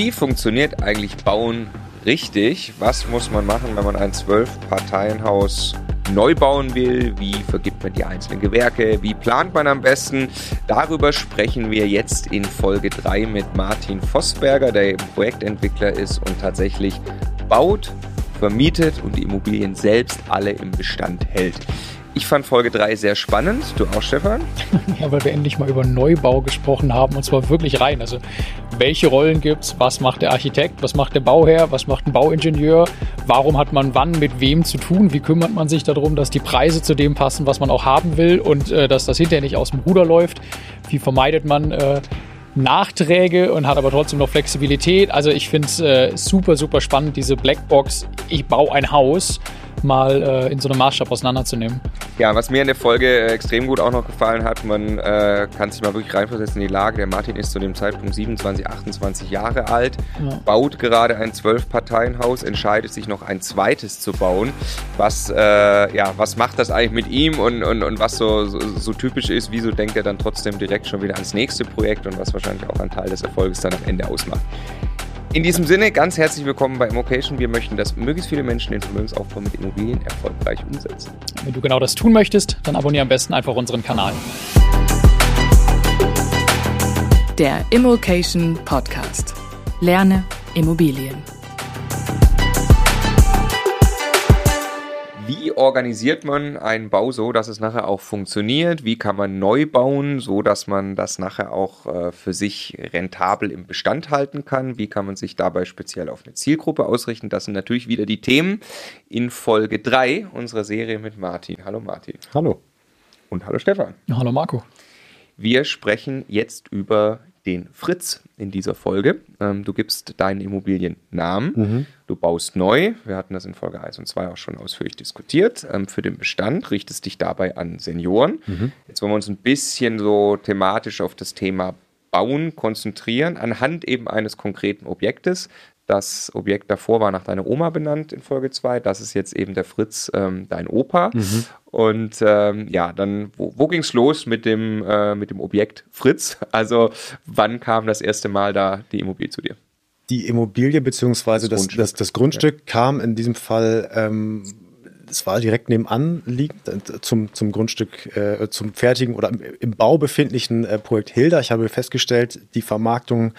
Wie funktioniert eigentlich Bauen richtig? Was muss man machen, wenn man ein Zwölf-Parteien-Haus neu bauen will? Wie vergibt man die einzelnen Gewerke? Wie plant man am besten? Darüber sprechen wir jetzt in Folge 3 mit Martin Vossberger, der Projektentwickler ist und tatsächlich baut, vermietet und die Immobilien selbst alle im Bestand hält. Ich fand Folge 3 sehr spannend. Du auch, Stefan? Ja, weil wir endlich mal über Neubau gesprochen haben und zwar wirklich rein. Also, welche Rollen gibt es? Was macht der Architekt? Was macht der Bauherr? Was macht ein Bauingenieur? Warum hat man wann mit wem zu tun? Wie kümmert man sich darum, dass die Preise zu dem passen, was man auch haben will und äh, dass das hinterher nicht aus dem Ruder läuft? Wie vermeidet man äh, Nachträge und hat aber trotzdem noch Flexibilität? Also, ich finde es äh, super, super spannend, diese Blackbox. Ich baue ein Haus mal äh, in so einem Maßstab auseinanderzunehmen. Ja, was mir in der Folge äh, extrem gut auch noch gefallen hat, man äh, kann sich mal wirklich reinversetzen in die Lage. Der Martin ist zu dem Zeitpunkt 27, 28 Jahre alt, ja. baut gerade ein Zwölf-Parteien-Haus, entscheidet sich noch ein zweites zu bauen. Was, äh, ja, was macht das eigentlich mit ihm und, und, und was so, so, so typisch ist, wieso denkt er dann trotzdem direkt schon wieder ans nächste Projekt und was wahrscheinlich auch ein Teil des Erfolges dann am Ende ausmacht. In diesem Sinne, ganz herzlich willkommen bei Immocation. Wir möchten, dass möglichst viele Menschen den Vermögensaufbau mit Immobilien erfolgreich umsetzen. Wenn du genau das tun möchtest, dann abonniere am besten einfach unseren Kanal. Der Immocation Podcast. Lerne Immobilien. Wie organisiert man einen Bau so, dass es nachher auch funktioniert? Wie kann man neu bauen, so dass man das nachher auch äh, für sich rentabel im Bestand halten kann? Wie kann man sich dabei speziell auf eine Zielgruppe ausrichten? Das sind natürlich wieder die Themen in Folge 3 unserer Serie mit Martin. Hallo Martin. Hallo. Und hallo Stefan. Hallo Marco. Wir sprechen jetzt über den Fritz in dieser Folge. Ähm, du gibst deinen Immobiliennamen, mhm. du baust neu. Wir hatten das in Folge 1 und 2 auch schon ausführlich diskutiert. Ähm, für den Bestand richtest dich dabei an Senioren. Mhm. Jetzt wollen wir uns ein bisschen so thematisch auf das Thema Bauen konzentrieren, anhand eben eines konkreten Objektes. Das Objekt davor war nach deiner Oma benannt in Folge 2. Das ist jetzt eben der Fritz, ähm, dein Opa. Mhm. Und ähm, ja, dann, wo, wo ging es los mit dem, äh, mit dem Objekt Fritz? Also, wann kam das erste Mal da die Immobilie zu dir? Die Immobilie beziehungsweise das, das, Grundstück, das, das Grundstück ja. kam in diesem Fall. Ähm, es war direkt nebenan liegend äh, zum, zum Grundstück, äh, zum fertigen oder im Bau befindlichen äh, Projekt Hilda. Ich habe festgestellt, die Vermarktung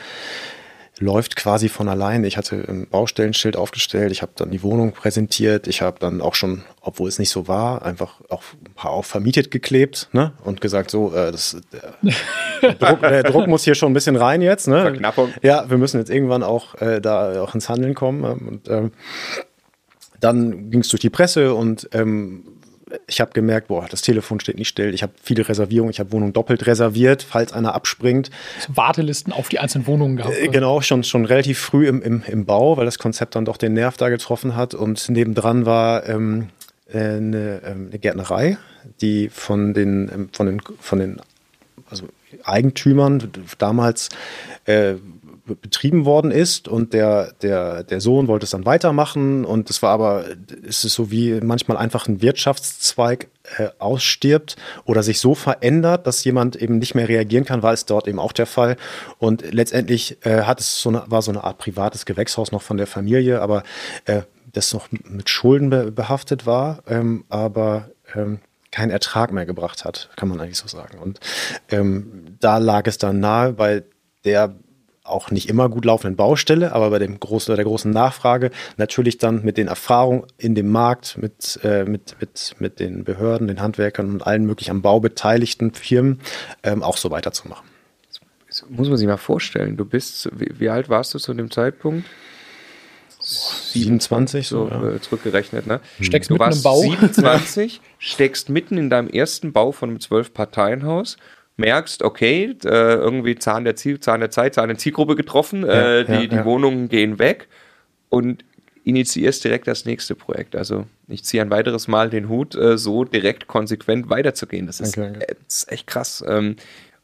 läuft quasi von allein. Ich hatte ein Baustellenschild aufgestellt, ich habe dann die Wohnung präsentiert, ich habe dann auch schon, obwohl es nicht so war, einfach auch ein paar auch vermietet geklebt ne? und gesagt, so, äh, das, der, Druck, der Druck muss hier schon ein bisschen rein jetzt. Ne? Verknappung. Ja, wir müssen jetzt irgendwann auch äh, da auch ins Handeln kommen. Ähm, und ähm, dann ging es durch die Presse und ähm, ich habe gemerkt, boah, das Telefon steht nicht still. Ich habe viele Reservierungen, ich habe Wohnungen doppelt reserviert, falls einer abspringt. Wartelisten auf die einzelnen Wohnungen gehabt. Äh, genau, schon, schon relativ früh im, im, im Bau, weil das Konzept dann doch den Nerv da getroffen hat. Und nebendran war ähm, äh, eine, ähm, eine, Gärtnerei, die von den, ähm, von den, von den also Eigentümern damals äh, betrieben worden ist und der, der, der Sohn wollte es dann weitermachen und es war aber, es ist so wie manchmal einfach ein Wirtschaftszweig äh, ausstirbt oder sich so verändert, dass jemand eben nicht mehr reagieren kann, war es dort eben auch der Fall und letztendlich äh, hat es so eine, war so eine Art privates Gewächshaus noch von der Familie, aber äh, das noch mit Schulden be behaftet war, ähm, aber ähm, keinen Ertrag mehr gebracht hat, kann man eigentlich so sagen. Und ähm, da lag es dann nahe, weil der auch nicht immer gut laufenden Baustelle, aber bei dem großen, der großen Nachfrage natürlich dann mit den Erfahrungen in dem Markt, mit, äh, mit, mit, mit den Behörden, den Handwerkern und allen möglichen am Bau beteiligten Firmen ähm, auch so weiterzumachen. Das muss man sich mal vorstellen. Du bist, wie, wie alt warst du zu dem Zeitpunkt? 27 so ja. Äh, zurückgerechnet, ne? Steckst du mitten im Bau. 27, steckst mitten in deinem ersten Bau von einem Zwölf-Parteien-Haus merkst, okay, äh, irgendwie Zahn der, Ziel, Zahn der Zeit, Zahn der Zielgruppe getroffen, äh, die, ja, die Wohnungen gehen weg und initiierst direkt das nächste Projekt. Also ich ziehe ein weiteres Mal den Hut, äh, so direkt konsequent weiterzugehen. Das ist, okay, okay. ist echt krass. Ähm,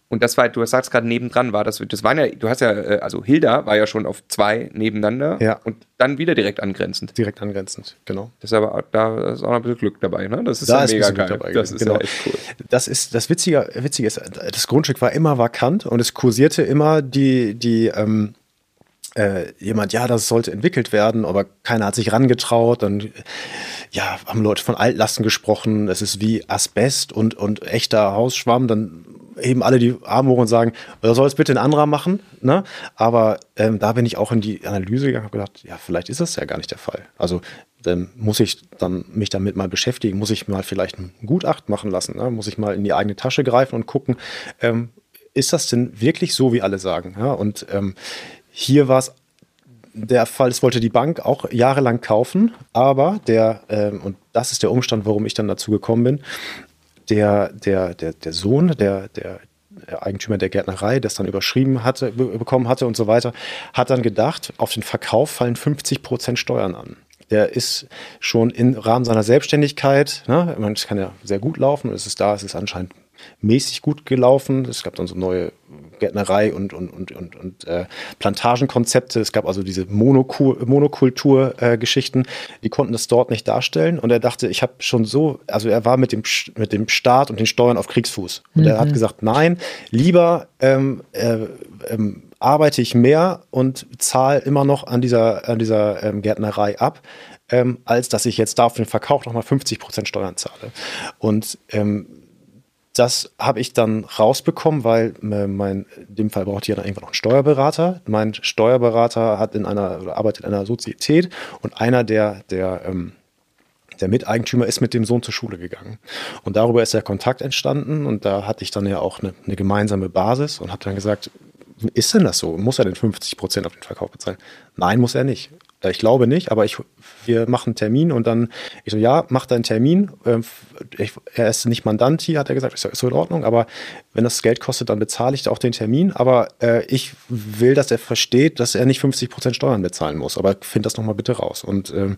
und das war, du sagst gerade nebendran war das, das waren ja, du hast ja, äh, also Hilda war ja schon auf zwei nebeneinander ja. und dann wieder direkt angrenzend. Direkt angrenzend, genau. Das ist aber, da ist auch noch ein bisschen Glück dabei, ne? Das ist da ja ist mega geil. Dabei, das ist genau. ja echt cool. Das ist, das Witzige, Witzige ist, das Grundstück war immer vakant und es kursierte immer die, die, ähm, äh, jemand, ja, das sollte entwickelt werden, aber keiner hat sich rangetraut. Dann ja, haben Leute von Altlasten gesprochen, es ist wie Asbest und, und echter Hausschwamm. Dann heben alle die Arme hoch und sagen, soll es bitte ein anderer machen? Ne? Aber ähm, da bin ich auch in die Analyse gegangen und gedacht, ja, vielleicht ist das ja gar nicht der Fall. Also dann muss ich dann mich damit mal beschäftigen, muss ich mal vielleicht ein Gutachten machen lassen, ne? muss ich mal in die eigene Tasche greifen und gucken, ähm, ist das denn wirklich so, wie alle sagen? Ja? Und ähm, hier war es der Fall, es wollte die Bank auch jahrelang kaufen, aber der, ähm, und das ist der Umstand, warum ich dann dazu gekommen bin, der, der, der, der Sohn, der, der Eigentümer der Gärtnerei, das dann überschrieben hatte, bekommen hatte und so weiter, hat dann gedacht, auf den Verkauf fallen 50 Prozent Steuern an. Der ist schon im Rahmen seiner Selbstständigkeit, ne, man kann ja sehr gut laufen, es ist da, es ist anscheinend mäßig gut gelaufen. Es gab dann so neue Gärtnerei und, und, und, und, und äh, Plantagenkonzepte. Es gab also diese Monokultur-Geschichten, äh, die konnten das dort nicht darstellen. Und er dachte, ich habe schon so, also er war mit dem, mit dem Staat und den Steuern auf Kriegsfuß. Und mhm. er hat mhm. gesagt, nein, lieber ähm, äh, ähm, arbeite ich mehr und zahle immer noch an dieser, an dieser ähm, Gärtnerei ab. Ähm, als dass ich jetzt da auf den Verkauf nochmal 50 Prozent Steuern zahle. Und ähm, das habe ich dann rausbekommen, weil mein, in dem Fall braucht ihr dann irgendwann noch einen Steuerberater. Mein Steuerberater hat in einer, oder arbeitet in einer Sozietät und einer der, der, ähm, der Miteigentümer ist mit dem Sohn zur Schule gegangen. Und darüber ist der Kontakt entstanden und da hatte ich dann ja auch eine, eine gemeinsame Basis und habe dann gesagt, ist denn das so? Muss er denn 50 Prozent auf den Verkauf bezahlen? Nein, muss er nicht. Ich glaube nicht, aber ich, wir machen einen Termin und dann, ich so, ja, mach deinen Termin. Ähm, ich, er ist nicht Mandant hier, hat er gesagt, ist, ist so in Ordnung, aber wenn das Geld kostet, dann bezahle ich auch den Termin. Aber äh, ich will, dass er versteht, dass er nicht 50 Prozent Steuern bezahlen muss. Aber find das nochmal bitte raus. Und ähm,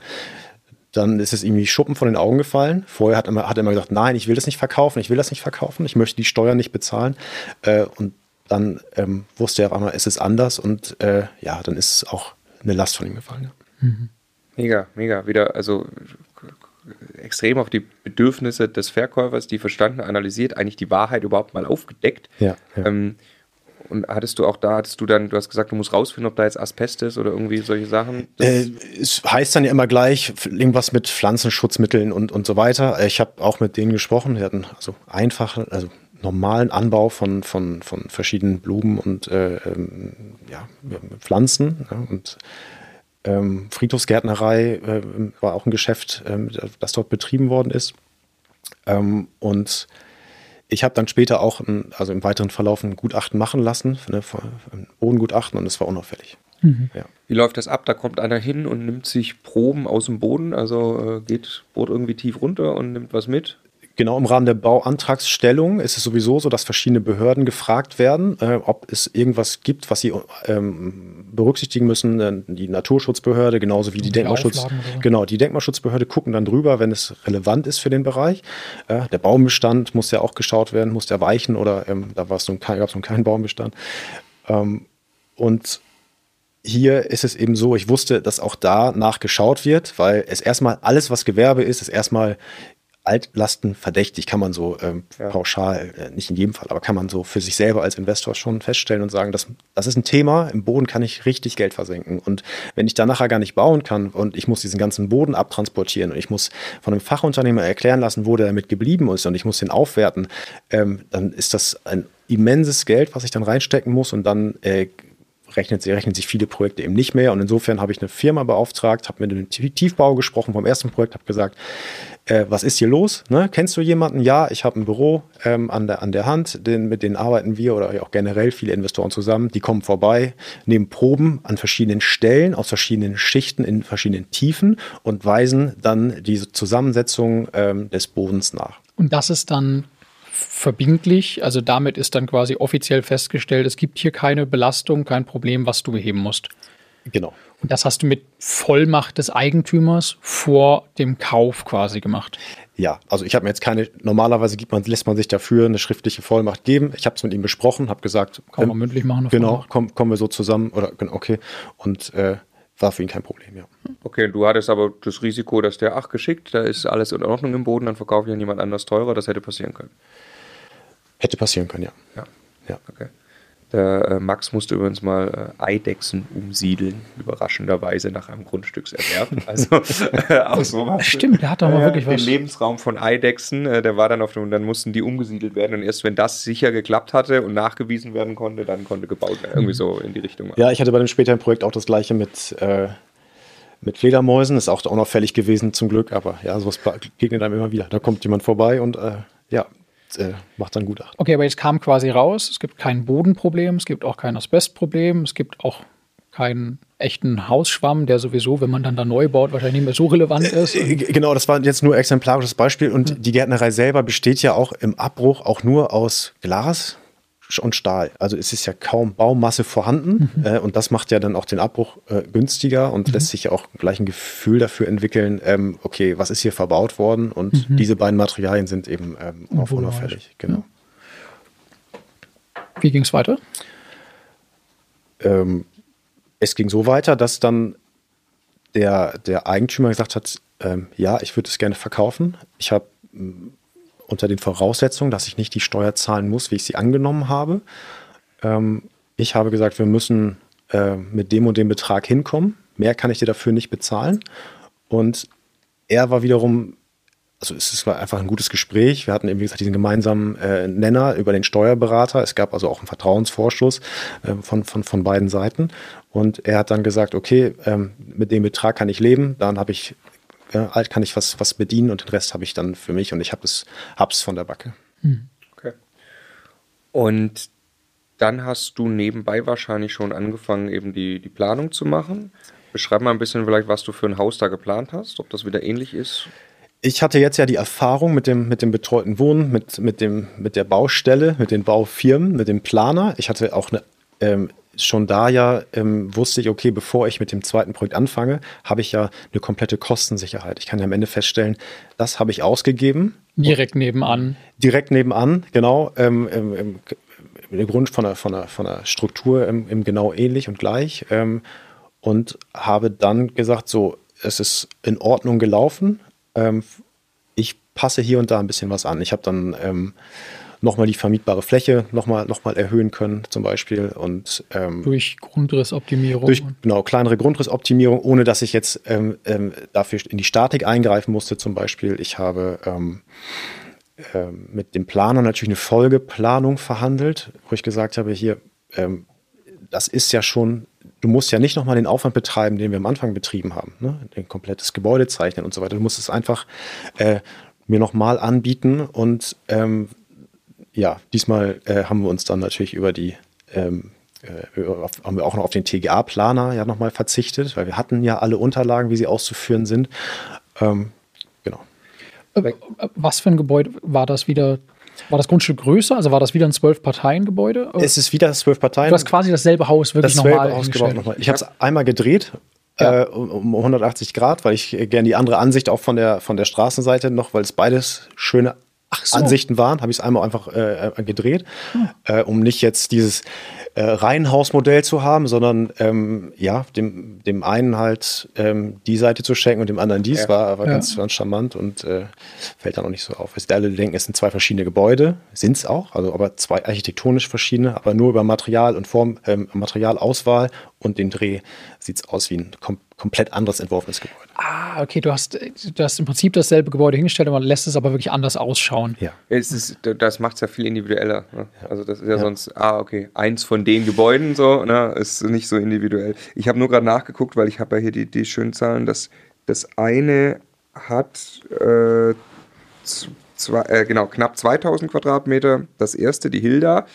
dann ist es ihm wie Schuppen von den Augen gefallen. Vorher hat, immer, hat er immer gesagt, nein, ich will das nicht verkaufen, ich will das nicht verkaufen, ich möchte die Steuern nicht bezahlen. Äh, und dann ähm, wusste er auf einmal, es ist anders und äh, ja, dann ist es auch eine Last von ihm gefallen. Ja. Mhm. Mega, mega. Wieder, also extrem auf die Bedürfnisse des Verkäufers, die verstanden, analysiert, eigentlich die Wahrheit überhaupt mal aufgedeckt. Ja. ja. Ähm, und hattest du auch da, hattest du dann, du hast gesagt, du musst rausfinden, ob da jetzt Asbest ist oder irgendwie solche Sachen? Äh, es heißt dann ja immer gleich irgendwas mit Pflanzenschutzmitteln und, und so weiter. Ich habe auch mit denen gesprochen, die hatten also einfache, also normalen Anbau von, von, von verschiedenen Blumen und äh, ähm, ja, Pflanzen. Ja, und ähm, Friedhofsgärtnerei äh, war auch ein Geschäft, äh, das dort betrieben worden ist. Ähm, und ich habe dann später auch, ein, also im weiteren Verlauf ein Gutachten machen lassen, ne, ein Bodengutachten und es war unauffällig. Mhm. Ja. Wie läuft das ab? Da kommt einer hin und nimmt sich Proben aus dem Boden, also äh, geht, bohrt irgendwie tief runter und nimmt was mit? Genau, im Rahmen der Bauantragsstellung ist es sowieso so, dass verschiedene Behörden gefragt werden, äh, ob es irgendwas gibt, was sie ähm, berücksichtigen müssen. Äh, die Naturschutzbehörde, genauso wie die, die Denkmalschutz, genau, die Denkmalschutzbehörde gucken dann drüber, wenn es relevant ist für den Bereich. Äh, der Baumbestand muss ja auch geschaut werden, muss der weichen oder ähm, da gab es nun keinen Baumbestand. Ähm, und hier ist es eben so, ich wusste, dass auch da nachgeschaut wird, weil es erstmal alles, was Gewerbe ist, ist erstmal Altlasten verdächtig, kann man so ähm, ja. pauschal, äh, nicht in jedem Fall, aber kann man so für sich selber als Investor schon feststellen und sagen, das, das ist ein Thema, im Boden kann ich richtig Geld versenken. Und wenn ich da nachher gar nicht bauen kann und ich muss diesen ganzen Boden abtransportieren und ich muss von einem Fachunternehmer erklären lassen, wo der damit geblieben ist und ich muss den aufwerten, ähm, dann ist das ein immenses Geld, was ich dann reinstecken muss und dann äh, rechnet, rechnen sich viele Projekte eben nicht mehr. Und insofern habe ich eine Firma beauftragt, habe mit dem Tiefbau gesprochen vom ersten Projekt, habe gesagt, äh, was ist hier los? Ne? Kennst du jemanden? Ja, ich habe ein Büro ähm, an, der, an der Hand, den, mit denen arbeiten wir oder auch generell viele Investoren zusammen. Die kommen vorbei, nehmen Proben an verschiedenen Stellen, aus verschiedenen Schichten, in verschiedenen Tiefen und weisen dann diese Zusammensetzung ähm, des Bodens nach. Und das ist dann verbindlich, also damit ist dann quasi offiziell festgestellt, es gibt hier keine Belastung, kein Problem, was du beheben musst. Genau. Und das hast du mit Vollmacht des Eigentümers vor dem Kauf quasi gemacht. Ja, also ich habe mir jetzt keine, normalerweise gibt man, lässt man sich dafür eine schriftliche Vollmacht geben. Ich habe es mit ihm besprochen, habe gesagt, kann man ähm, mündlich machen. Genau, komm, kommen wir so zusammen oder okay. Und äh, war für ihn kein Problem, ja. Okay, du hattest aber das Risiko, dass der, ach geschickt, da ist alles in Ordnung im Boden, dann verkaufe ich an jemand anders teurer, das hätte passieren können. Hätte passieren können, ja. Ja. ja. Okay. Der äh, Max musste übrigens mal äh, Eidechsen umsiedeln, überraschenderweise nach einem Grundstückserwerb. Also äh, auch sowas. Stimmt, der hat doch mal wirklich den was. Lebensraum von Eidechsen, der war dann auf dem, und dann mussten die umgesiedelt werden und erst wenn das sicher geklappt hatte und nachgewiesen werden konnte, dann konnte gebaut werden. Irgendwie so in die Richtung. Ja, ich hatte bei dem späteren Projekt auch das gleiche mit, äh, mit Fledermäusen. Ist auch unauffällig gewesen zum Glück, aber ja, sowas begegnet einem immer wieder. Da kommt jemand vorbei und äh, ja, äh, macht dann Gutachten. Okay, aber jetzt kam quasi raus, es gibt kein Bodenproblem, es gibt auch kein Asbestproblem, es gibt auch keinen echten Hausschwamm, der sowieso, wenn man dann da neu baut, wahrscheinlich nicht mehr so relevant ist. Äh, Genau, das war jetzt nur exemplarisches Beispiel. Und die Gärtnerei selber besteht ja auch im Abbruch auch nur aus Glas und Stahl. Also es ist ja kaum Baumasse vorhanden. Äh, und das macht ja dann auch den Abbruch äh, günstiger und lässt sich ja auch gleich ein Gefühl dafür entwickeln, ähm, okay, was ist hier verbaut worden? Und diese beiden Materialien sind eben ähm, auch unauffällig. Genau. Wie ging es weiter? ähm, es ging so weiter, dass dann der, der Eigentümer gesagt hat, ähm, ja, ich würde es gerne verkaufen. Ich habe mm, unter den Voraussetzungen, dass ich nicht die Steuer zahlen muss, wie ich sie angenommen habe. Ähm, ich habe gesagt, wir müssen äh, mit dem und dem Betrag hinkommen. Mehr kann ich dir dafür nicht bezahlen. Und er war wiederum also es war einfach ein gutes Gespräch. Wir hatten eben, wie gesagt, diesen gemeinsamen äh, Nenner über den Steuerberater. Es gab also auch einen Vertrauensvorschuss äh, von, von, von beiden Seiten. Und er hat dann gesagt, okay, ähm, mit dem Betrag kann ich leben, dann habe ich, alt kann ich was, was bedienen und den Rest habe ich dann für mich und ich habe es hab's von der Backe. Okay. Und dann hast du nebenbei wahrscheinlich schon angefangen, eben die, die Planung zu machen. Beschreib mal ein bisschen vielleicht, was du für ein Haus da geplant hast, ob das wieder ähnlich ist. Ich hatte jetzt ja die Erfahrung mit dem, mit dem betreuten Wohnen, mit, mit, dem, mit der Baustelle, mit den Baufirmen, mit dem Planer. Ich hatte auch eine, ähm, schon da ja, ähm, wusste ich, okay, bevor ich mit dem zweiten Projekt anfange, habe ich ja eine komplette Kostensicherheit. Ich kann ja am Ende feststellen, das habe ich ausgegeben. Direkt nebenan. Direkt nebenan, genau. Ähm, ähm, ähm, der Grund von der, von der, von der Struktur ähm, ähm, genau ähnlich und gleich. Ähm, und habe dann gesagt, so, es ist in Ordnung gelaufen. Ich passe hier und da ein bisschen was an. Ich habe dann nochmal die vermietbare Fläche nochmal noch mal erhöhen können, zum Beispiel. Und ähm, Durch Grundrissoptimierung. durch genau, kleinere Grundrissoptimierung, ohne dass ich jetzt ähm, ähm, dafür in die Statik eingreifen musste. Zum Beispiel, ich habe ähm, mit dem Planer natürlich eine Folgeplanung verhandelt, wo ich gesagt habe, hier, ähm, das ist ja schon, du musst ja nicht nochmal den Aufwand betreiben, den wir am Anfang betrieben haben, ne? ein komplettes Gebäude zeichnen und so weiter. Du musst es einfach äh, mir nochmal anbieten und ähm, ja, diesmal äh, haben wir uns dann natürlich über die ähm, äh, haben wir auch noch auf den TGA-Planer ja nochmal verzichtet, weil wir hatten ja alle Unterlagen, wie sie auszuführen sind. Ähm, genau. Äh, Was für ein Gebäude war das wieder? War das Grundstück größer? Also war das wieder ein Zwölf-Parteien-Gebäude? Es ist wieder zwölf Parteien. Du hast quasi dasselbe Haus wirklich das nochmal ausgebaut nochmal. Ich habe es einmal gedreht. Ja. Äh, um, um 180 Grad, weil ich gerne die andere Ansicht auch von der, von der Straßenseite noch, weil es beides schöne so. Ansichten waren, habe ich es einmal einfach äh, äh, gedreht, äh, um nicht jetzt dieses äh, Reihenhausmodell zu haben, sondern ähm, ja, dem, dem einen halt ähm, die Seite zu schenken und dem anderen dies, Ja. war, war Ja. ganz, ganz charmant und äh, fällt dann auch nicht so auf. Weil alle denken, es sind zwei verschiedene Gebäude, sind es auch, also aber zwei architektonisch verschiedene, aber nur über Material und Form, ähm, Materialauswahl und den Dreh sieht es aus wie ein kom komplett anderes entworfenes Gebäude. Ah, okay, du hast, du hast im Prinzip dasselbe Gebäude hingestellt, aber man lässt es aber wirklich anders ausschauen. Ja. Es ist, das macht es ja viel individueller. Ne? Also das ist ja, sonst, ah, okay, eins von den Gebäuden so, ne, ist nicht so individuell. Ich habe nur gerade nachgeguckt, weil ich habe ja hier die, die schönen Zahlen, dass das eine hat äh, zwei, äh, genau, knapp 2000 Quadratmeter, das erste, die Hilda,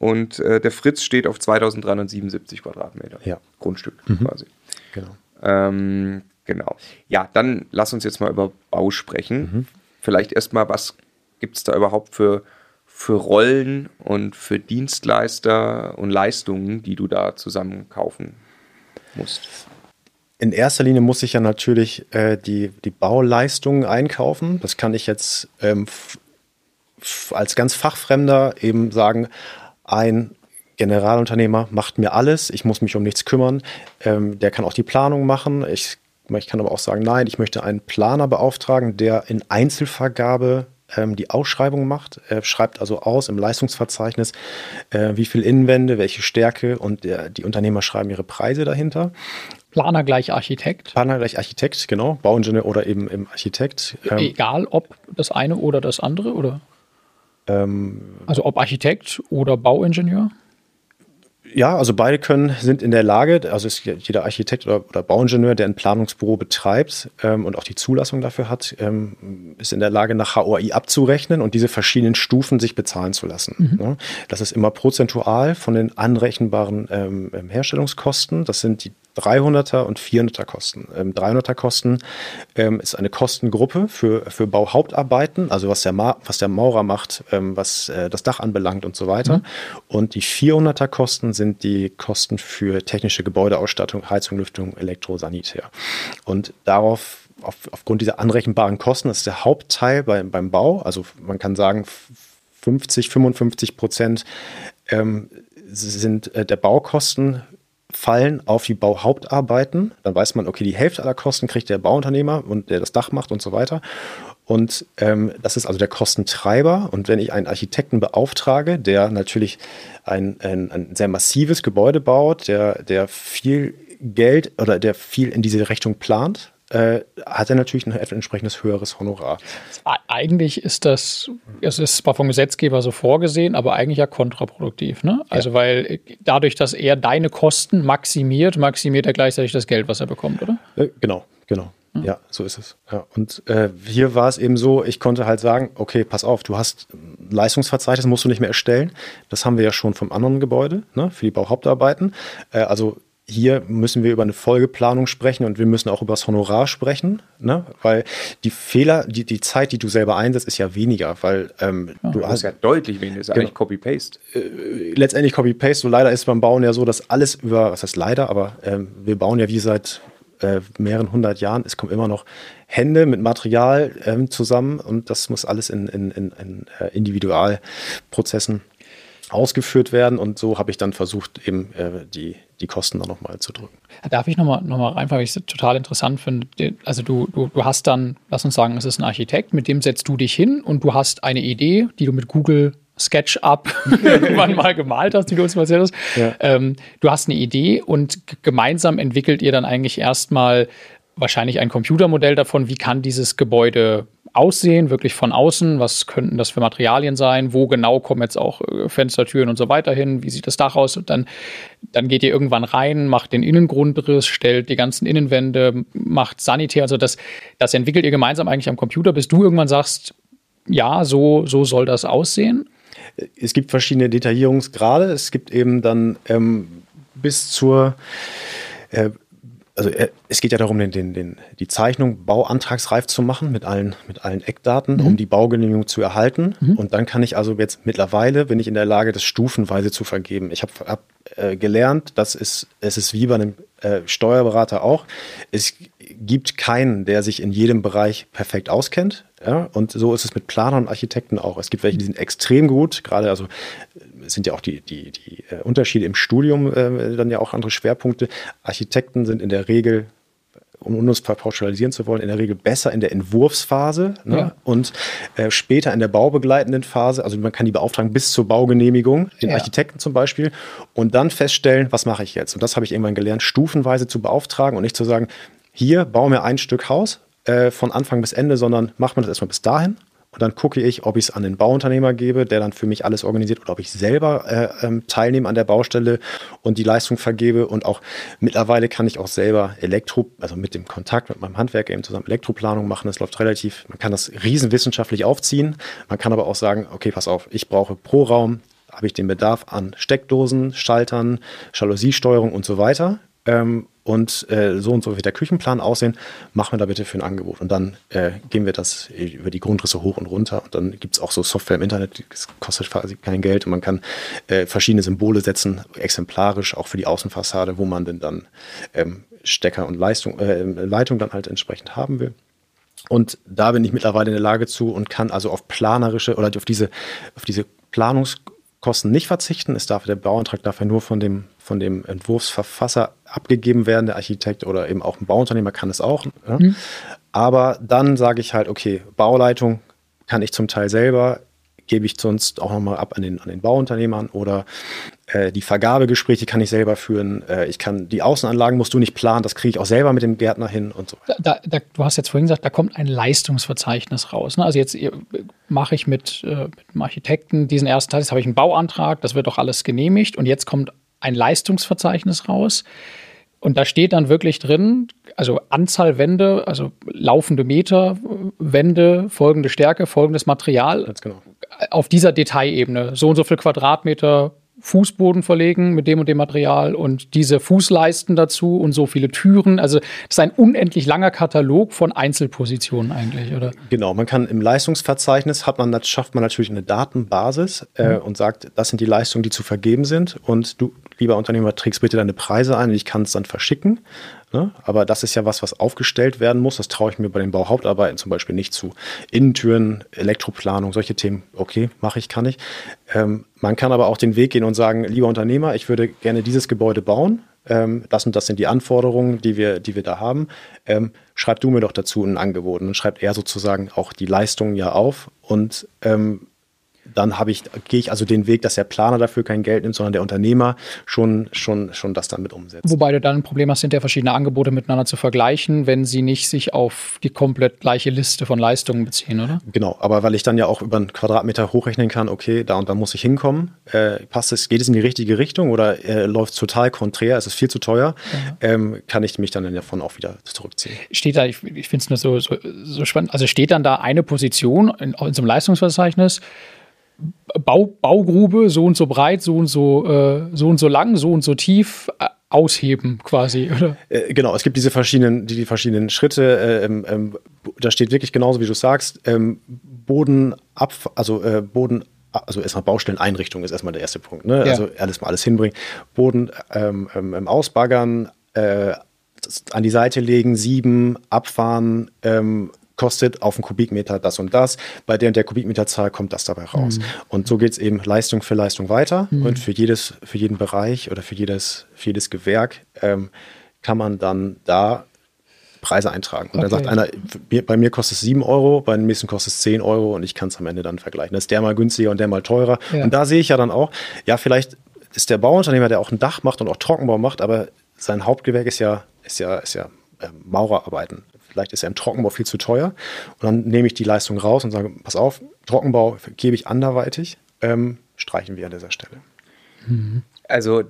und äh, der Fritz steht auf 2377 Quadratmeter. Ja. Grundstück quasi. Genau. Ähm, genau. Ja, dann lass uns jetzt mal über Bau sprechen. Vielleicht erstmal, was gibt es da überhaupt für, für Rollen und für Dienstleister und Leistungen, die du da zusammen kaufen musst? In erster Linie muss ich ja natürlich äh, die, die Bauleistungen einkaufen. Das kann ich jetzt ähm, als ganz Fachfremder eben sagen, ein Generalunternehmer macht mir alles, ich muss mich um nichts kümmern. Ähm, der kann auch die Planung machen. Ich, ich kann aber auch sagen, nein, ich möchte einen Planer beauftragen, der in Einzelvergabe ähm, die Ausschreibung macht, schreibt also aus im Leistungsverzeichnis, äh, wie viel Innenwände, welche Stärke und die Unternehmer schreiben ihre Preise dahinter. Planer gleich Architekt. Planer gleich Architekt, genau, Bauingenieur oder eben im Architekt. Ähm, Egal ob das eine oder das andere, oder? Ähm, also ob Architekt oder Bauingenieur? Ja, also beide können, sind in der Lage, also ist jeder Architekt oder, oder Bauingenieur, der ein Planungsbüro betreibt ähm, und auch die Zulassung dafür hat, ähm, ist in der Lage, nach HOI abzurechnen und diese verschiedenen Stufen sich bezahlen zu lassen. Mhm. Ne? Das ist immer prozentual von den anrechenbaren ähm, Herstellungskosten. Das sind die 300er und 400er Kosten. Ähm, 300er Kosten ähm, ist eine Kostengruppe für, für Bauhauptarbeiten, also was der, Ma was der Maurer macht, ähm, was äh, das Dach anbelangt und so weiter. Mhm. Und die 400er Kosten sind die Kosten für technische Gebäudeausstattung, Heizung, Lüftung, Elektrosanitär. Und darauf auf, aufgrund dieser anrechenbaren Kosten, das ist der Hauptteil bei, beim Bau, also man kann sagen 50, 55 Prozent ähm, sind äh, der Baukosten fallen auf die Bauhauptarbeiten. Dann weiß man, okay, die Hälfte aller Kosten kriegt der Bauunternehmer und der das Dach macht und so weiter. Und ähm, das ist also der Kostentreiber. Und wenn ich einen Architekten beauftrage, der natürlich ein, ein, ein sehr massives Gebäude baut, der, der viel Geld oder der viel in diese Richtung plant, äh, hat er natürlich ein entsprechendes höheres Honorar. Eigentlich ist das, es ist zwar vom Gesetzgeber so vorgesehen, aber eigentlich ja kontraproduktiv. Ne? Also, ja. weil dadurch, dass er deine Kosten maximiert, maximiert er gleichzeitig das Geld, was er bekommt, oder? Äh, genau, genau. Ja. ja, so ist es. Ja. Und äh, hier war es eben so, ich konnte halt sagen, okay, pass auf, du hast Leistungsverzeichnis, musst du nicht mehr erstellen. Das haben wir ja schon vom anderen Gebäude, ne, für die Bauhauptarbeiten. Äh, also hier müssen wir über eine Folgeplanung sprechen und wir müssen auch über das Honorar sprechen, ne? weil die Fehler, die, die Zeit, die du selber einsetzt, ist ja weniger, weil ähm, ja, du hast ja deutlich weniger, das ist genau. eigentlich Copy-Paste. Äh, letztendlich Copy-Paste, so leider ist beim Bauen ja so, dass alles über, was heißt leider, aber ähm, wir bauen ja wie seit äh, mehreren hundert Jahren, es kommen immer noch Hände mit Material ähm, zusammen und das muss alles in, in, in, in äh, Individualprozessen ausgeführt werden und so habe ich dann versucht, eben äh, die, die Kosten dann nochmal zu drücken. Darf ich nochmal noch mal reinfahren, weil ich es total interessant finde. Also du, du, du hast dann, lass uns sagen, es ist ein Architekt, mit dem setzt du dich hin und du hast eine Idee, die du mit Google SketchUp irgendwann mal gemalt hast, die du uns erzählt hast. Ja. Ähm, du hast eine Idee und gemeinsam entwickelt ihr dann eigentlich erstmal wahrscheinlich ein Computermodell davon, wie kann dieses Gebäude aussehen, wirklich von außen, was könnten das für Materialien sein, wo genau kommen jetzt auch äh, Fenstertüren und so weiter hin, wie sieht das Dach aus? Und dann, dann geht ihr irgendwann rein, macht den Innengrundriss, stellt die ganzen Innenwände, macht Sanitär, also das, das entwickelt ihr gemeinsam eigentlich am Computer, bis du irgendwann sagst, ja, so, so soll das aussehen. Es gibt verschiedene Detaillierungsgrade, es gibt eben dann ähm, bis zur äh, also äh, es geht ja darum, den, den, den, die Zeichnung bauantragsreif zu machen mit allen, mit allen Eckdaten, mhm. um die Baugenehmigung zu erhalten. Mhm. Und dann kann ich also jetzt mittlerweile, bin ich in der Lage, das stufenweise zu vergeben. Ich habe hab, äh, gelernt, dass es, es ist wie bei einem äh, Steuerberater auch. Es gibt keinen, der sich in jedem Bereich perfekt auskennt. Ja? Und so ist es mit Planern und Architekten auch. Es gibt welche, die sind extrem gut, gerade also sind ja auch die, die, die äh, Unterschiede im Studium äh, dann ja auch andere Schwerpunkte. Architekten sind in der Regel um uns pauschalisieren zu wollen, in der Regel besser in der Entwurfsphase ne? ja. und äh, später in der baubegleitenden Phase. Also man kann die beauftragen bis zur Baugenehmigung, den ja. Architekten zum Beispiel, und dann feststellen, was mache ich jetzt? Und das habe ich irgendwann gelernt, stufenweise zu beauftragen und nicht zu sagen, hier baue mir ein Stück Haus äh, von Anfang bis Ende, sondern mach mir das erstmal bis dahin und dann gucke ich, ob ich es an den Bauunternehmer gebe, der dann für mich alles organisiert oder ob ich selber äh, ähm, teilnehme an der Baustelle und die Leistung vergebe. Und auch mittlerweile kann ich auch selber Elektro, also mit dem Kontakt mit meinem Handwerker eben zusammen Elektroplanung machen. Das läuft relativ, man kann das riesenwissenschaftlich aufziehen. Man kann aber auch sagen, okay, pass auf, ich brauche pro Raum, habe ich den Bedarf an Steckdosen, Schaltern, Jalousiesteuerung und so weiter. Ähm, und äh, so und so wird der Küchenplan aussehen, machen wir da bitte für ein Angebot. Und dann äh, gehen wir das über die Grundrisse hoch und runter. Und dann gibt es auch so Software im Internet, das kostet quasi kein Geld und man kann äh, verschiedene Symbole setzen, exemplarisch auch für die Außenfassade, wo man denn dann ähm, Stecker und Leistung, äh, Leitung dann halt entsprechend haben will. Und da bin ich mittlerweile in der Lage zu und kann also auf planerische oder auf diese, auf diese Planungskosten nicht verzichten. Es darf der Bauantrag dafür nur von dem von dem Entwurfsverfasser abgegeben werden, der Architekt oder eben auch ein Bauunternehmer kann es auch. Ja? Mhm. Aber dann sage ich halt, okay, Bauleitung kann ich zum Teil selber, gebe ich sonst auch nochmal ab an den, an den Bauunternehmern oder äh, die Vergabegespräche kann ich selber führen. Äh, ich kann die Außenanlagen musst du nicht planen, das kriege ich auch selber mit dem Gärtner hin und so. Da, da, du hast jetzt vorhin gesagt, da kommt ein Leistungsverzeichnis raus. Ne? Also jetzt mache ich mit, äh, mit dem Architekten diesen ersten Teil, jetzt habe ich einen Bauantrag, das wird doch alles genehmigt und jetzt kommt ein Leistungsverzeichnis raus. Und da steht dann wirklich drin, also Anzahl Wände, also laufende Meter, Wände, folgende Stärke, folgendes Material. Ganz genau. Auf dieser Detailebene. So und so viel Quadratmeter Fußboden verlegen mit dem und dem Material und diese Fußleisten dazu und so viele Türen. Also das ist ein unendlich langer Katalog von Einzelpositionen eigentlich, oder? Genau, man kann im Leistungsverzeichnis hat man, schafft man natürlich eine Datenbasis äh, mhm. und sagt, das sind die Leistungen, die zu vergeben sind und du, lieber Unternehmer, trägst bitte deine Preise ein und ich kann es dann verschicken. Ne? Aber das ist ja was, was aufgestellt werden muss. Das traue ich mir bei den Bauhauptarbeiten zum Beispiel nicht zu. Innentüren, Elektroplanung, solche Themen, okay, mache ich, kann ich. Ähm, man kann aber auch den Weg gehen und sagen, lieber Unternehmer, ich würde gerne dieses Gebäude bauen. Ähm, das und das sind die Anforderungen, die wir, die wir da haben. Ähm, schreib du mir doch dazu ein Angebot. Und dann schreibt er sozusagen auch die Leistungen ja auf und ähm, dann habe ich, gehe ich also den Weg, dass der Planer dafür kein Geld nimmt, sondern der Unternehmer schon, schon, schon das damit umsetzt. Wobei du dann ein Problem hast, sind ja verschiedene Angebote miteinander zu vergleichen, wenn sie nicht sich auf die komplett gleiche Liste von Leistungen beziehen, oder? Genau, aber weil ich dann ja auch über einen Quadratmeter hochrechnen kann, okay, da und da muss ich hinkommen, äh, passt es, geht es in die richtige Richtung oder äh, läuft es total konträr, es ist viel zu teuer, ja. ähm, kann ich mich dann davon auch wieder zurückziehen. Steht da, ich, ich finde es nur so, so, so, spannend, also steht dann da eine Position in, in so einem Leistungsverzeichnis, Bau, Baugrube so und so breit, so und so, äh, so und so lang, so und so tief äh, ausheben quasi, oder? Äh, genau, es gibt diese verschiedenen, die, die verschiedenen Schritte. Äh, ähm, ähm, da steht wirklich genauso, wie du sagst, ähm, Boden ab, also äh, Boden also erstmal Baustelleneinrichtung ist erstmal der erste Punkt. Ne? Ja. Also alles mal alles hinbringen. Boden ähm, ähm, ausbaggern, äh, an die Seite legen, sieben, abfahren, ähm, kostet auf einen Kubikmeter das und das. Bei der und der Kubikmeterzahl kommt das dabei raus. Mhm. Und so geht es eben Leistung für Leistung weiter. Mhm. Und für jedes, für jeden Bereich oder für jedes, für jedes Gewerk ähm, kann man dann da Preise eintragen. Und okay. dann sagt einer, bei mir kostet es 7 Euro, bei dem nächsten kostet es 10 Euro und ich kann es am Ende dann vergleichen. Das ist der mal günstiger und der mal teurer. Ja. Und da sehe ich ja dann auch, ja, vielleicht ist der Bauunternehmer, der auch ein Dach macht und auch Trockenbau macht, aber sein Hauptgewerk ist ja, ist ja, ist ja äh, Maurerarbeiten vielleicht ist er im Trockenbau viel zu teuer. Und dann nehme ich die Leistung raus und sage, pass auf, Trockenbau gebe ich anderweitig, ähm, streichen wir an dieser Stelle. Mhm. Also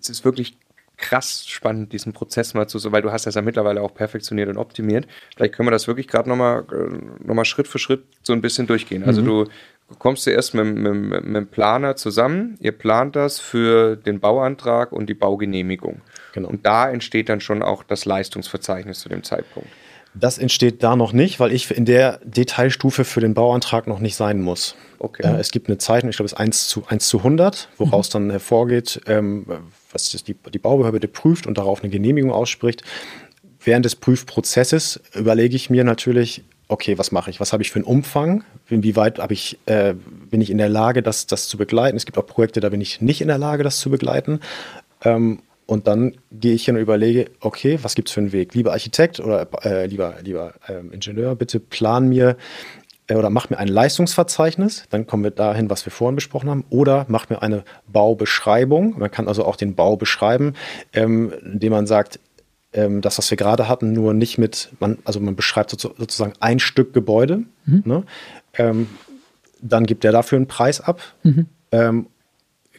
es ist wirklich krass spannend, diesen Prozess mal zu, so, weil du hast das ja mittlerweile auch perfektioniert und optimiert. Vielleicht können wir das wirklich gerade nochmal äh, noch mal Schritt für Schritt so ein bisschen durchgehen. Also mhm. du kommst zuerst mit, mit, mit dem Planer zusammen, ihr plant das für den Bauantrag und die Baugenehmigung. Genau. Und da entsteht dann schon auch das Leistungsverzeichnis zu dem Zeitpunkt. Das entsteht da noch nicht, weil ich in der Detailstufe für den Bauantrag noch nicht sein muss. Okay. Äh, es gibt eine Zeichnung, ich glaube, es ist 1 zu, 1 zu 100, woraus mhm. dann hervorgeht, ähm, was die, die Baubehörde prüft und darauf eine Genehmigung ausspricht. Während des Prüfprozesses überlege ich mir natürlich, okay, was mache ich? Was habe ich für einen Umfang? Inwieweit ich, äh, bin ich in der Lage, das, das zu begleiten? Es gibt auch Projekte, da bin ich nicht in der Lage, das zu begleiten. Ähm, und dann gehe ich hin und überlege, okay, was gibt es für einen Weg? Lieber Architekt oder äh, lieber, lieber ähm, Ingenieur, bitte plan mir äh, oder mach mir ein Leistungsverzeichnis, dann kommen wir dahin, was wir vorhin besprochen haben, oder mach mir eine Baubeschreibung. Man kann also auch den Bau beschreiben, ähm, indem man sagt, ähm, das, was wir gerade hatten, nur nicht mit, man, also man beschreibt sozusagen ein Stück Gebäude. Mhm. Ne? Ähm, dann gibt er dafür einen Preis ab. Mhm.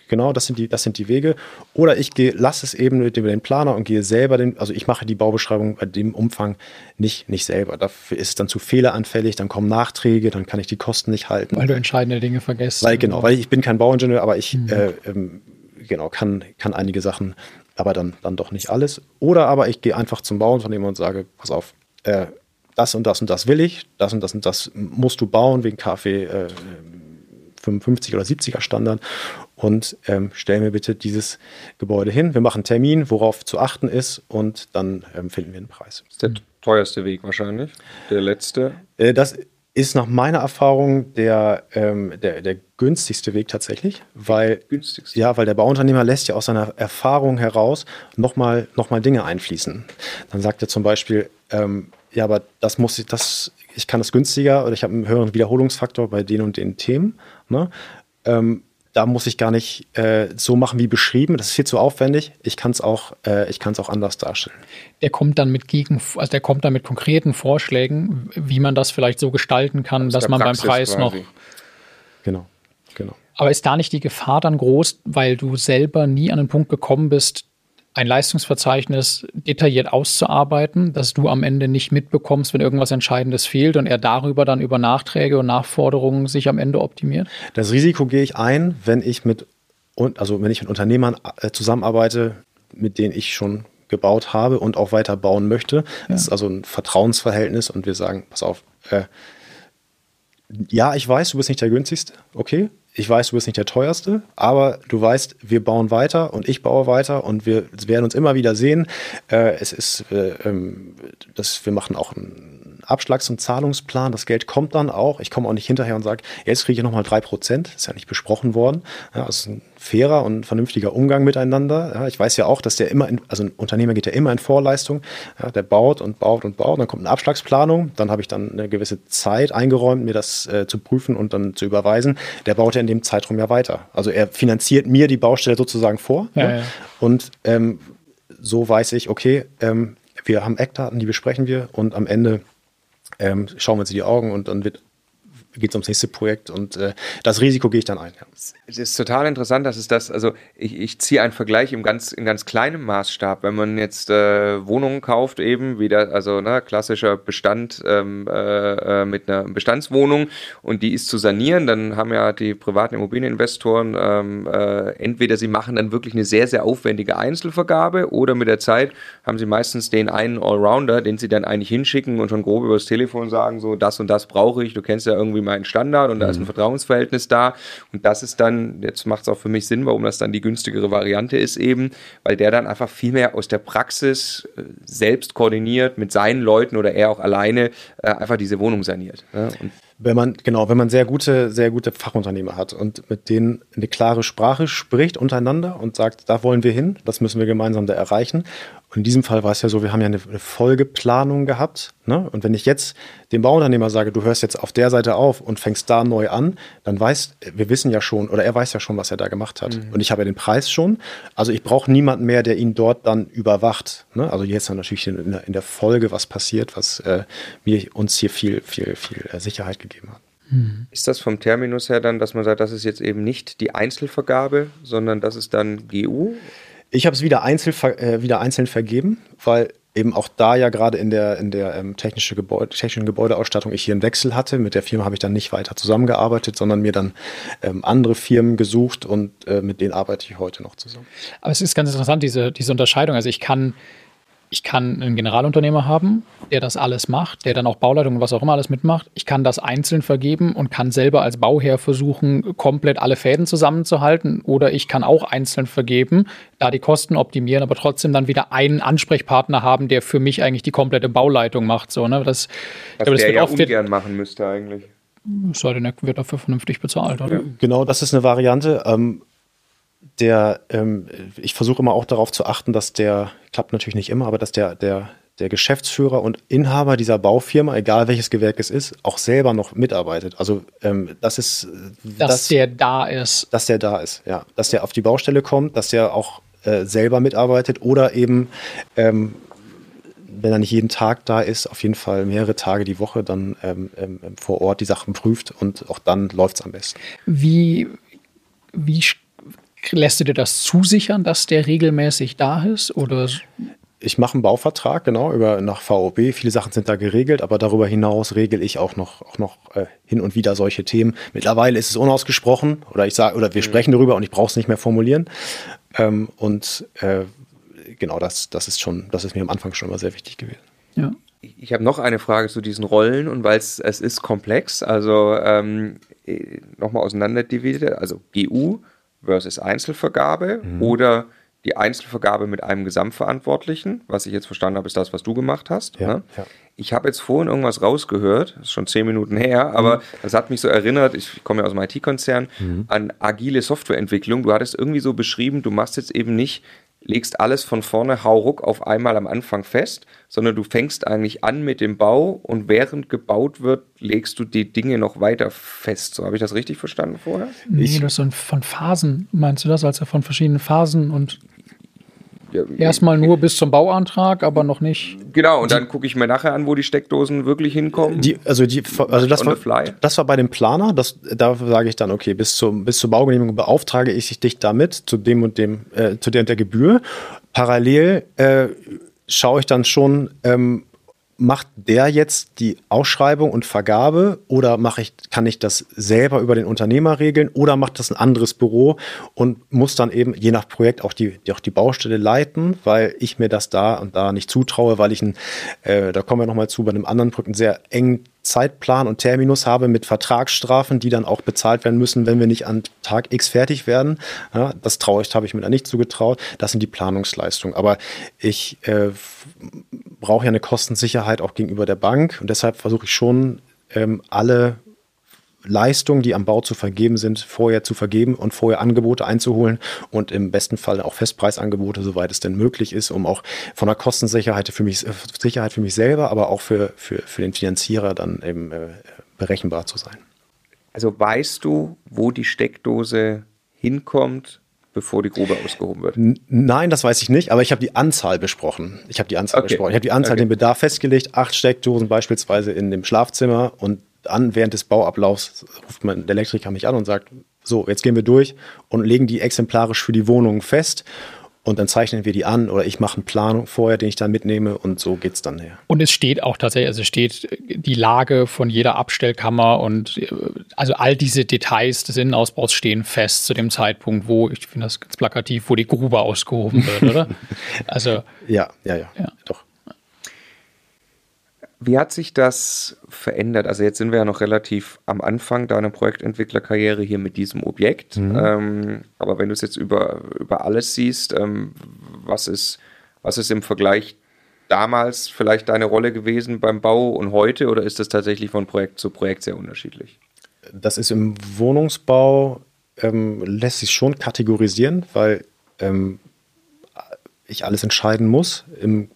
Genau, das sind die, das sind die Wege. Oder ich gehe, lasse es eben mit dem, den Planer und gehe selber den, also ich mache die Baubeschreibung bei dem Umfang nicht, nicht selber. Dafür ist es dann zu fehleranfällig, dann kommen Nachträge, dann kann ich die Kosten nicht halten. Weil du entscheidende Dinge vergisst. Weil, genau, weil ich bin kein Bauingenieur, aber ich mhm. äh, ähm, genau, kann, kann einige Sachen, aber dann, dann doch nicht alles. Oder aber ich gehe einfach zum Bauunternehmer und sage, pass auf, äh, das und das und das will ich, das und das und das musst du bauen wegen KfW äh, 55 oder 70er Standard und ähm, stell mir bitte dieses Gebäude hin. Wir machen einen Termin, worauf zu achten ist und dann ähm, finden wir einen Preis. Das ist der teuerste Weg wahrscheinlich, der letzte. Äh, das ist nach meiner Erfahrung der, ähm, der, der günstigste Weg tatsächlich, weil, günstigste. Ja, weil der Bauunternehmer lässt ja aus seiner Erfahrung heraus nochmal noch mal Dinge einfließen. Dann sagt er zum Beispiel, ähm, ja, aber das muss ich, das, ich kann das günstiger oder ich habe einen höheren Wiederholungsfaktor bei den und den Themen. Ne? Ähm, da muss ich gar nicht äh, so machen wie beschrieben. Das ist viel zu aufwendig. Ich kann es auch, äh, ich kann es auch anders darstellen. Der kommt dann mit gegen, also der kommt dann mit konkreten Vorschlägen, wie man das vielleicht so gestalten kann, Aus dass man Praxis beim Preis quasi. noch. Genau, genau. Aber ist da nicht die Gefahr dann groß, weil du selber nie an den Punkt gekommen bist, ein Leistungsverzeichnis detailliert auszuarbeiten, dass du am Ende nicht mitbekommst, wenn irgendwas Entscheidendes fehlt und er darüber dann über Nachträge und Nachforderungen sich am Ende optimiert? Das Risiko gehe ich ein, wenn ich mit, also wenn ich mit Unternehmern äh, zusammenarbeite, mit denen ich schon gebaut habe und auch weiter bauen möchte. Ja. Das ist also ein Vertrauensverhältnis und wir sagen, pass auf, äh, ja, ich weiß, du bist nicht der günstigste, okay, ich weiß, du bist nicht der teuerste, aber du weißt, wir bauen weiter und ich baue weiter und wir werden uns immer wieder sehen. Äh, es ist, äh, ähm, das, wir machen auch einen Abschlags- und Zahlungsplan. Das Geld kommt dann auch. Ich komme auch nicht hinterher und sage, jetzt kriege ich nochmal drei Prozent. Ist ja nicht besprochen worden. Ja, das ein fairer und vernünftiger Umgang miteinander. Ja, ich weiß ja auch, dass der immer, in, also ein Unternehmer geht ja immer in Vorleistung. Ja, der baut und baut und baut. Dann kommt eine Abschlagsplanung. Dann habe ich dann eine gewisse Zeit eingeräumt, mir das äh, zu prüfen und dann zu überweisen. Der baut ja in dem Zeitraum ja weiter. Also er finanziert mir die Baustelle sozusagen vor. Ja, ja. Und ähm, so weiß ich, okay, ähm, wir haben Eckdaten, die besprechen wir und am Ende ähm, schauen wir uns in die Augen und dann wird geht es ums nächste Projekt und äh, das Risiko gehe ich dann ein. Ja. Es ist total interessant, dass es das, also ich, ich ziehe einen Vergleich im ganz, in ganz kleinem Maßstab. Wenn man jetzt äh, Wohnungen kauft, eben wieder, also ne, klassischer Bestand ähm, äh, äh, mit einer Bestandswohnung und die ist zu sanieren, dann haben ja die privaten Immobilieninvestoren ähm, äh, entweder sie machen dann wirklich eine sehr, sehr aufwendige Einzelvergabe oder mit der Zeit haben sie meistens den einen Allrounder, den sie dann eigentlich hinschicken und schon grob übers Telefon sagen, so das und das brauche ich, du kennst ja irgendwie mein Standard und mhm. da ist ein mhm. Vertrauensverhältnis da. Und das ist dann, jetzt macht es auch für mich Sinn, warum das dann die günstigere Variante ist eben, weil der dann einfach viel mehr aus der Praxis äh, selbst koordiniert mit seinen Leuten oder er auch alleine äh, einfach diese Wohnung saniert. Ja? wenn man, genau, wenn man sehr gute, sehr gute Fachunternehmer hat und mit denen eine klare Sprache spricht untereinander und sagt, da wollen wir hin, das müssen wir gemeinsam da erreichen. Und in diesem Fall war es ja so, wir haben ja eine, Folgeplanung gehabt. Ne? Und wenn ich jetzt dem Bauunternehmer sage, du hörst jetzt auf der Seite auf und fängst da neu an, dann weiß, wir wissen ja schon, oder er weiß ja schon, was er da gemacht hat. Mhm. Und ich habe ja den Preis schon. Also ich brauche niemanden mehr, der ihn dort dann überwacht. Ne? Also jetzt dann natürlich in der, in der, Folge was passiert, was äh, mir uns hier viel, viel, viel äh, Sicherheit gegeben hat. Mhm. Ist das vom Terminus her dann, dass man sagt, das ist jetzt eben nicht die Einzelvergabe, sondern das ist dann GU? Ich habe es wieder, einzeln, äh, wieder einzeln vergeben, weil eben auch da ja gerade in der, in der ähm, technische Gebäude, technischen Gebäudeausstattung ich hier einen Wechsel hatte. Mit der Firma habe ich dann nicht weiter zusammengearbeitet, sondern mir dann ähm, andere Firmen gesucht und äh, mit denen arbeite ich heute noch zusammen. Aber es ist ganz interessant, diese, diese Unterscheidung. Also ich kann ich kann einen Generalunternehmer haben, der das alles macht, der dann auch Bauleitung und was auch immer alles mitmacht. Ich kann das einzeln vergeben und kann selber als Bauherr versuchen, komplett alle Fäden zusammenzuhalten. Oder ich kann auch einzeln vergeben, da die Kosten optimieren, aber trotzdem dann wieder einen Ansprechpartner haben, der für mich eigentlich die komplette Bauleitung macht. So, ne? das, Was glaube, das der ja ungern machen müsste eigentlich. Sei denn, er wird dafür vernünftig bezahlt, oder? Genau, das ist eine Variante. Ähm, der, ähm, ich versuche immer auch darauf zu achten, dass der, klappt natürlich nicht immer, aber dass der, der, der Geschäftsführer und Inhaber dieser Baufirma, egal welches Gewerk es ist, auch selber noch mitarbeitet. Also ähm, das ist, dass das, der da ist, dass der da ist, ja, dass der auf die Baustelle kommt, dass der auch äh, selber mitarbeitet oder eben ähm, wenn er nicht jeden Tag da ist, auf jeden Fall mehrere Tage die Woche dann ähm, ähm, vor Ort die Sachen prüft und auch dann läuft es am besten. Wie, wie Lässt du dir das zusichern, dass der regelmäßig da ist? Oder? Ich mache einen Bauvertrag, genau, über, nach VOB. Viele Sachen sind da geregelt, aber darüber hinaus regel ich auch noch, auch noch äh, hin und wieder solche Themen. Mittlerweile ist es unausgesprochen oder ich sage, oder wir mhm. sprechen darüber und ich brauche es nicht mehr formulieren. Ähm, und äh, genau, das, das ist schon, das ist mir am Anfang schon immer sehr wichtig gewesen. Ja. Ich habe noch eine Frage zu diesen Rollen und weil es ist komplex, also ähm, äh, nochmal auseinanderdividiert, also GU versus Einzelvergabe mhm. oder die Einzelvergabe mit einem Gesamtverantwortlichen, was ich jetzt verstanden habe, ist das, was du gemacht hast. Ja, ne? ja. Ich habe jetzt vorhin irgendwas rausgehört, das ist schon zehn Minuten her, aber mhm. das hat mich so erinnert, ich komme ja aus dem IT-Konzern, mhm. an agile Softwareentwicklung. Du hattest irgendwie so beschrieben, du machst jetzt eben nicht legst alles von vorne hauruck auf einmal am Anfang fest, sondern du fängst eigentlich an mit dem Bau und während gebaut wird, legst du die Dinge noch weiter fest. So habe ich das richtig verstanden vorher? Nee, ich, das sind von Phasen. Meinst du das? Also von verschiedenen Phasen und ja, Erstmal nur bis zum Bauantrag, aber noch nicht. Genau, und die, dann gucke ich mir nachher an, wo die Steckdosen wirklich hinkommen. Die, also die, also das war, das war bei dem Planer, das, da sage ich dann, okay, bis, zum, bis zur Baugenehmigung beauftrage ich dich damit zu dem und dem, äh, zu der und der Gebühr. Parallel äh, schaue ich dann schon, ähm, macht der jetzt die Ausschreibung und Vergabe oder mache ich, kann ich das selber über den Unternehmer regeln oder macht das ein anderes Büro und muss dann eben je nach Projekt auch die, auch die Baustelle leiten, weil ich mir das da und da nicht zutraue, weil ich ein, äh, da kommen wir nochmal zu, bei einem anderen Projekt einen sehr engen Zeitplan und Terminus habe mit Vertragsstrafen, die dann auch bezahlt werden müssen, wenn wir nicht an Tag X fertig werden. Ja, das traue ich, habe ich mir da nicht zugetraut. Das sind die Planungsleistungen. Aber ich äh, brauche ja eine Kostensicherheit auch gegenüber der Bank und deshalb versuche ich schon ähm, alle Leistungen, die am Bau zu vergeben sind, vorher zu vergeben und vorher Angebote einzuholen und im besten Fall auch Festpreisangebote, soweit es denn möglich ist, um auch von der Kostensicherheit für mich, Sicherheit für mich selber, aber auch für, für, für den Finanzierer dann eben äh, berechenbar zu sein. Also weißt du, wo die Steckdose hinkommt, bevor die Grube ausgehoben wird? Nein, das weiß ich nicht, aber ich habe die Anzahl besprochen. Ich habe die Anzahl okay. besprochen. Ich habe die Anzahl, okay. den Bedarf festgelegt. Acht Steckdosen beispielsweise in dem Schlafzimmer und an, während des Bauablaufs ruft man der Elektriker mich an und sagt, so, jetzt gehen wir durch und legen die exemplarisch für die Wohnungen fest. Und dann zeichnen wir die an oder ich mache einen Plan vorher, den ich dann mitnehme und so geht es dann her. Und es steht auch tatsächlich, also steht die Lage von jeder Abstellkammer und also all diese Details des Innenausbaus stehen fest zu dem Zeitpunkt, wo, ich finde das ganz plakativ, wo die Grube ausgehoben wird, oder? Also. Ja, ja, ja, ja, doch. Wie hat sich das verändert? Also jetzt sind wir ja noch relativ am Anfang deiner Projektentwicklerkarriere hier mit diesem Objekt. Mhm. Ähm, aber wenn du es jetzt über, über alles siehst, ähm, was, ist, was ist im Vergleich damals vielleicht deine Rolle gewesen beim Bau und heute oder ist das tatsächlich von Projekt zu Projekt sehr unterschiedlich? Das ist im Wohnungsbau, ähm, lässt sich schon kategorisieren, weil ähm, ich alles entscheiden muss. Im,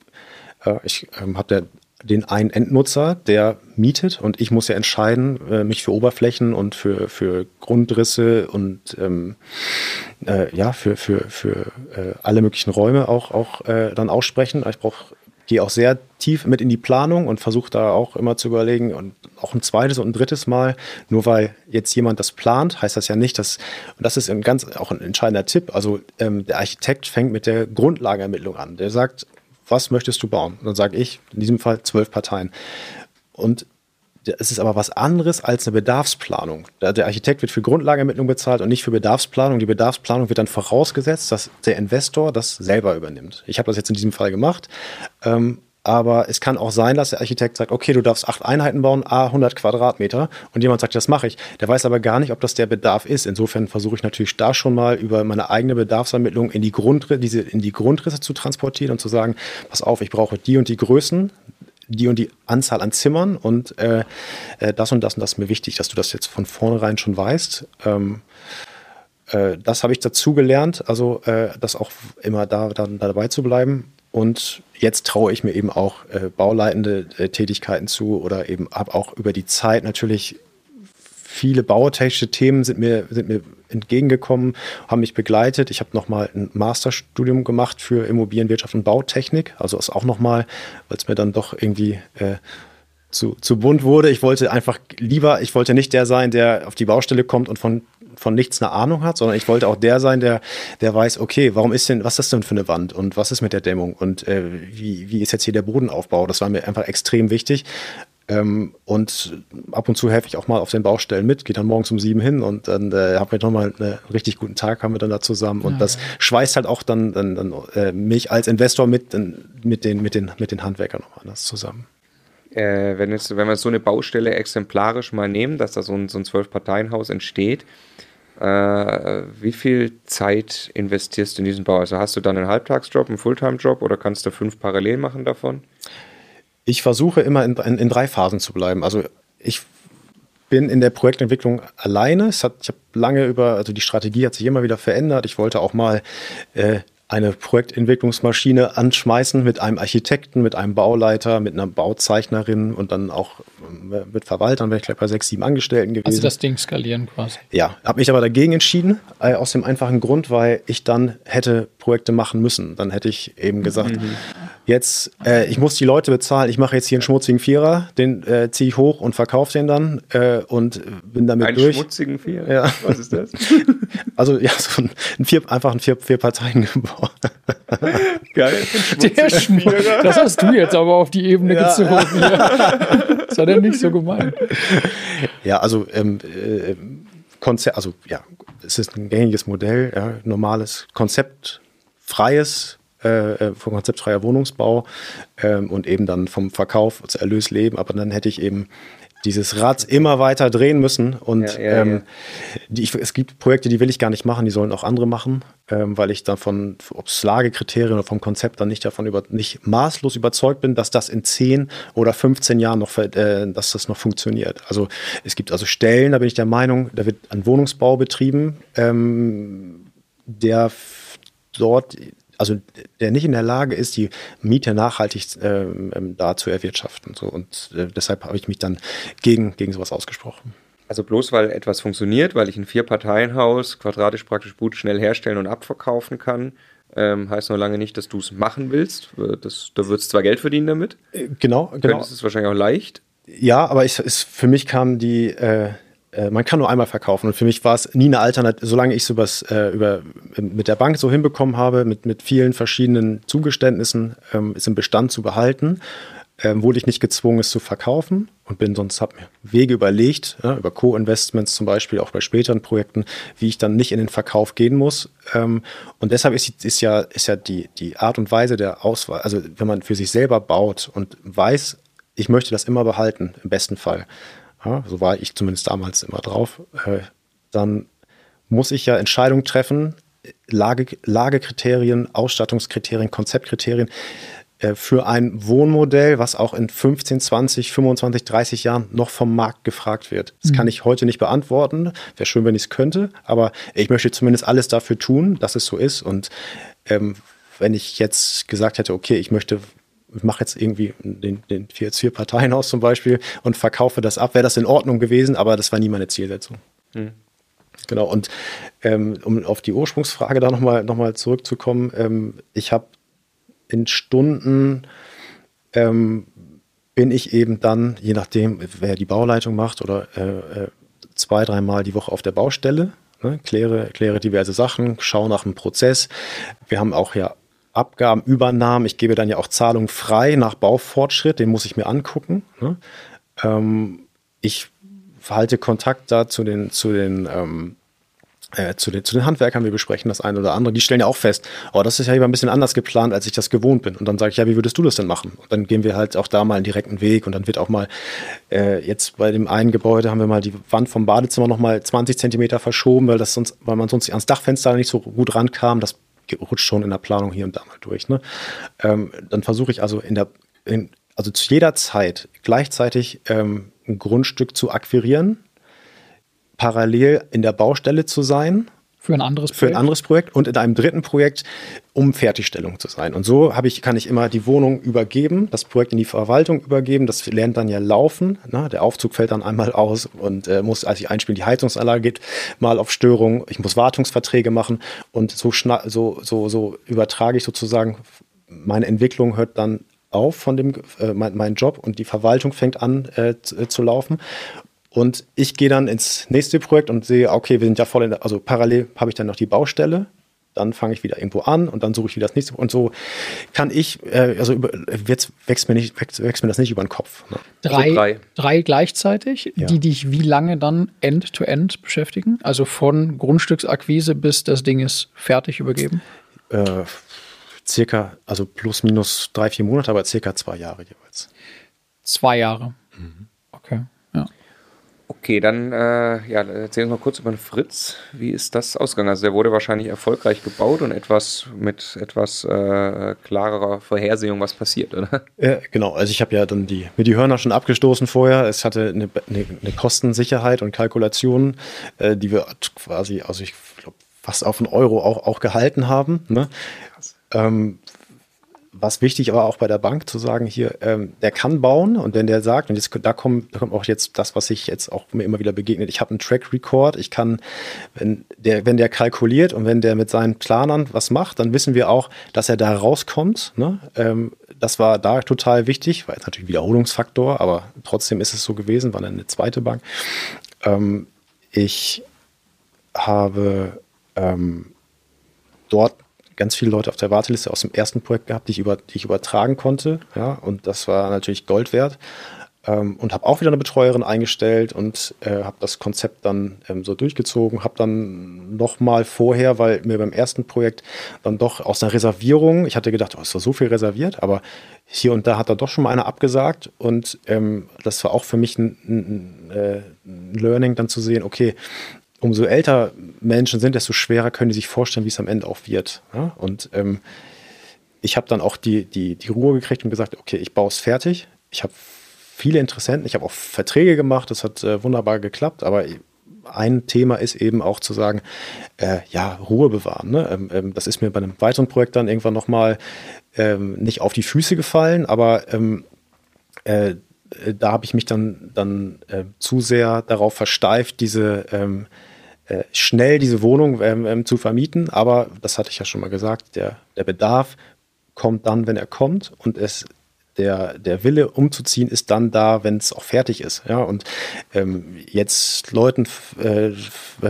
äh, ich ähm, habe den einen Endnutzer, der mietet und ich muss ja entscheiden, äh, mich für Oberflächen und für, für Grundrisse und ähm, äh, ja, für, für, für äh, alle möglichen Räume auch, auch äh, dann aussprechen. Ich brauche gehe auch sehr tief mit in die Planung und versuche da auch immer zu überlegen und auch ein zweites und ein drittes Mal, nur weil jetzt jemand das plant, heißt das ja nicht, dass, und das ist ein ganz auch ein entscheidender Tipp, also ähm, der Architekt fängt mit der Grundlagenermittlung an. Der sagt, was möchtest du bauen? Und dann sage ich, in diesem Fall zwölf Parteien. Und es ist aber was anderes als eine Bedarfsplanung. Der Architekt wird für Grundlagenermittlung bezahlt und nicht für Bedarfsplanung. Die Bedarfsplanung wird dann vorausgesetzt, dass der Investor das selber übernimmt. Ich habe das jetzt in diesem Fall gemacht. Ähm, aber es kann auch sein, dass der Architekt sagt, okay, du darfst acht Einheiten bauen, a 100 Quadratmeter. Und jemand sagt, das mache ich. Der weiß aber gar nicht, ob das der Bedarf ist. Insofern versuche ich natürlich da schon mal über meine eigene Bedarfsermittlung in die, Grundrisse, diese, in die Grundrisse zu transportieren und zu sagen, pass auf, ich brauche die und die Größen, die und die Anzahl an Zimmern und äh, äh, das und das und das ist mir wichtig, dass du das jetzt von vornherein schon weißt. Ähm, äh, das habe ich dazu gelernt, also äh, das auch immer da, da, dabei zu bleiben. Und jetzt traue ich mir eben auch äh, bauleitende äh, Tätigkeiten zu oder eben habe auch über die Zeit natürlich viele bautechnische Themen sind mir, sind mir entgegengekommen, haben mich begleitet. Ich habe nochmal ein Masterstudium gemacht für Immobilienwirtschaft und Bautechnik. Also ist auch nochmal, weil es mir dann doch irgendwie äh, zu, zu bunt wurde. Ich wollte einfach lieber, ich wollte nicht der sein, der auf die Baustelle kommt und von von nichts eine Ahnung hat, sondern ich wollte auch der sein, der, der weiß, okay, warum ist denn, was ist das denn für eine Wand und was ist mit der Dämmung und äh, wie, wie ist jetzt hier der Bodenaufbau? Das war mir einfach extrem wichtig. Ähm, und ab und zu helfe ich auch mal auf den Baustellen mit, gehe dann morgens um sieben hin und dann äh, haben wir nochmal einen richtig guten Tag, haben wir dann da zusammen. Und ja, das ja. schweißt halt auch dann, dann, dann äh, mich als Investor mit, mit, den, mit, den, mit den Handwerkern nochmal anders zusammen äh, wenn, jetzt, wenn wir so eine Baustelle exemplarisch mal nehmen, dass da so ein, so ein Zwölf-Parteien-Haus entsteht, äh, wie viel Zeit investierst du in diesen Bau? Also hast du dann einen Halbtagsjob, einen Fulltime-Job oder kannst du fünf parallel machen davon? Ich versuche immer in, in, in drei Phasen zu bleiben. Also ich bin in der Projektentwicklung alleine. Hat, ich habe lange über, also die Strategie hat sich immer wieder verändert. Ich wollte auch mal äh, eine Projektentwicklungsmaschine anschmeißen mit einem Architekten, mit einem Bauleiter, mit einer Bauzeichnerin und dann auch äh, mit Verwaltern, wäre ich glaube bei sechs, sieben Angestellten gewesen. Also das Ding skalieren quasi. Ja, habe mich aber dagegen entschieden, äh, aus dem einfachen Grund, weil ich dann hätte Projekte machen müssen. Dann hätte ich eben gesagt, mhm. Jetzt, äh, ich muss die Leute bezahlen, ich mache jetzt hier einen schmutzigen Vierer, den äh, ziehe ich hoch und verkaufe den dann äh, und bin damit einen durch. Einen schmutzigen Vierer? Ja. Was ist das? also ja, so ein, ein vier, einfach ein vier, vier Parteien Geil. Der Schmutziger. Das hast du jetzt aber auf die Ebene ja. gezogen. Ja. Das hat er nicht so gemeint. Ja, also ähm, äh, Konzept, also ja, es ist ein gängiges Modell, ja, normales Konzept, freies, äh, äh vom konzeptfreier Wohnungsbau ähm, und eben dann vom Verkauf zu Erlös leben. Aber dann hätte ich eben dieses Rad immer weiter drehen müssen. Und ja, ja, ähm, die, ich, es gibt Projekte, die will ich gar nicht machen, die sollen auch andere machen, ähm, weil ich davon, ob es Lagekriterien oder vom Konzept dann nicht davon über, nicht maßlos überzeugt bin, dass das in 10 oder 15 Jahren noch, äh, dass das noch funktioniert. Also es gibt also Stellen, da bin ich der Meinung, da wird ein Wohnungsbau betrieben, ähm, der dort also der nicht in der Lage ist, die Miete nachhaltig ähm, da zu erwirtschaften. So. Und äh, deshalb habe ich mich dann gegen, gegen sowas ausgesprochen. Also bloß weil etwas funktioniert, weil ich ein Vier-Parteien-Haus quadratisch praktisch gut schnell herstellen und abverkaufen kann, ähm, heißt noch lange nicht, dass du es machen willst. Das, da würdest zwar Geld verdienen damit. Äh, genau, genau. Das ist wahrscheinlich auch leicht. Ja, aber ich, es, für mich kam die, äh, äh, man kann nur einmal verkaufen. Und für mich war es nie eine Alternative, solange ich es äh, über, mit der Bank so hinbekommen habe, mit, mit vielen verschiedenen Zugeständnissen, ähm, es im Bestand zu behalten, ähm, wurde ich nicht gezwungen, es zu verkaufen und bin sonst, habe mir Wege überlegt, ja, über Co-Investments zum Beispiel, auch bei späteren Projekten, wie ich dann nicht in den Verkauf gehen muss. Ähm, und deshalb ist, ist, ja, ist ja die, die Art und Weise der Auswahl, also wenn man für sich selber baut und weiß, ich möchte das immer behalten, im besten Fall, ja, so war ich zumindest damals immer drauf, äh, dann muss ich ja Entscheidungen treffen, Lage, Lagekriterien, Ausstattungskriterien, Konzeptkriterien äh, für ein Wohnmodell, was auch in 15, 20, 25, 30 Jahren noch vom Markt gefragt wird. Das mhm. kann ich heute nicht beantworten. Wäre schön, wenn ich es könnte, aber ich möchte zumindest alles dafür tun, dass es so ist. Und ähm, wenn ich jetzt gesagt hätte, okay, ich möchte ich mache jetzt irgendwie den, den vier, vier Parteien aus zum Beispiel und verkaufe das ab, wäre das in Ordnung gewesen, aber das war nie meine Zielsetzung. Mhm. Genau, und ähm, um auf die Ursprungsfrage da nochmal noch mal zurückzukommen, ähm, ich habe in Stunden ähm, bin ich eben dann, je nachdem, wer die Bauleitung macht, oder äh, äh zwei, dreimal die Woche auf der Baustelle, ne, kläre, kläre diverse Sachen, schaue nach dem Prozess. Wir haben auch ja Abgabenübernahmen. Ich gebe dann ja auch Zahlungen frei nach Baufortschritt, den muss ich mir angucken. Ne? Ähm, ich halte Kontakt da zu den, zu den, ähm, äh, zu, den, zu den Handwerkern, wir besprechen das eine oder andere, die stellen ja auch fest, oh, das ist ja immer ein bisschen anders geplant, als ich das gewohnt bin. Und dann sage ich, ja, wie würdest du das denn machen? Und dann gehen wir halt auch da mal einen direkten Weg und dann wird auch mal, äh, jetzt bei dem einen Gebäude haben wir mal die Wand vom Badezimmer nochmal 20 Zentimeter verschoben, weil, das sonst, weil man sonst ans Dachfenster nicht so gut rankam. Das rutscht schon in der Planung hier und da mal durch. Ne? Ähm, dann versuche ich also in der, in, also zu jeder Zeit gleichzeitig ähm, ein Grundstück zu akquirieren, parallel in der Baustelle zu sein für ein anderes Projekt? Für ein anderes Projekt und in einem dritten Projekt, um Fertigstellung zu sein. Und so habe ich, kann ich immer die Wohnung übergeben, das Projekt in die Verwaltung übergeben. Das lernt dann ja laufen. Ne? Der Aufzug fällt dann einmal aus und äh, muss, als ich einspiele, die Heizungsanlage geht mal auf Störung. Ich muss Wartungsverträge machen und so, so, so, so übertrage ich sozusagen, meine Entwicklung hört dann auf von dem, äh, mein, mein Job und die Verwaltung fängt an äh, zu, äh, zu laufen. Und ich gehe dann ins nächste Projekt und sehe, okay, wir sind ja voll in der, also parallel habe ich dann noch die Baustelle. Dann fange ich wieder irgendwo an und dann suche ich wieder das nächste. Und so kann ich, äh, also über, jetzt wächst mir, nicht, wächst, wächst mir das nicht über den Kopf. Ne? Drei, also drei. drei. gleichzeitig, ja. die dich wie lange dann end-to-end -end beschäftigen? Also von Grundstücksakquise bis das Ding ist fertig übergeben? Äh, circa, also plus minus drei, vier Monate, aber circa zwei Jahre jeweils. Zwei Jahre. Mhm. Okay. Dann äh, ja, erzähl uns mal kurz über den Fritz. Wie ist das ausgegangen? Also der wurde wahrscheinlich erfolgreich gebaut und etwas mit etwas äh, klarerer Vorhersehung, was passiert, oder? Ja, genau. Also ich habe ja dann die, mir die Hörner schon abgestoßen vorher. Es hatte eine, eine, eine Kostensicherheit und Kalkulation, äh, die wir quasi, also ich glaube, fast auf einen Euro auch, auch gehalten haben. Ne? Ähm, was wichtig war auch bei der Bank zu sagen, hier, ähm, der kann bauen und wenn der sagt, und jetzt, da, kommt, da kommt auch jetzt das, was ich jetzt auch mir immer wieder begegnet, ich habe einen Track Record, ich kann, wenn der, wenn der kalkuliert und wenn der mit seinen Planern was macht, dann wissen wir auch, dass er da rauskommt. Ne? Ähm, das war da total wichtig, war jetzt natürlich Wiederholungsfaktor, aber trotzdem ist es so gewesen, war dann eine zweite Bank. Ähm, ich habe ähm, dort ganz viele Leute auf der Warteliste aus dem ersten Projekt gehabt, die ich, über, die ich übertragen konnte. Ja, und das war natürlich Gold wert. Ähm, und habe auch wieder eine Betreuerin eingestellt und äh, habe das Konzept dann ähm, so durchgezogen. Habe dann noch mal vorher, weil mir beim ersten Projekt dann doch aus einer Reservierung, ich hatte gedacht, oh, doch so viel reserviert, aber hier und da hat da doch schon mal einer abgesagt. Und ähm, das war auch für mich ein, ein, äh, ein Learning, dann zu sehen, okay, umso älter Menschen sind, desto schwerer können die sich vorstellen, wie es am Ende auch wird. Ja? Und ähm, ich habe dann auch die, die, die Ruhe gekriegt und gesagt, okay, ich baue es fertig. Ich habe viele Interessenten, ich habe auch Verträge gemacht, das hat äh, wunderbar geklappt, aber ein Thema ist eben auch zu sagen, äh, ja, Ruhe bewahren. Ne? Ähm, ähm, das ist mir bei einem weiteren Projekt dann irgendwann nochmal ähm, nicht auf die Füße gefallen, aber ähm, äh, da habe ich mich dann, dann äh, zu sehr darauf versteift, diese ähm, äh, schnell diese Wohnung ähm, ähm, zu vermieten. Aber das hatte ich ja schon mal gesagt, der, der Bedarf kommt dann, wenn er kommt und es der, der Wille umzuziehen ist dann da, wenn es auch fertig ist. Ja, und ähm, jetzt Leuten, äh,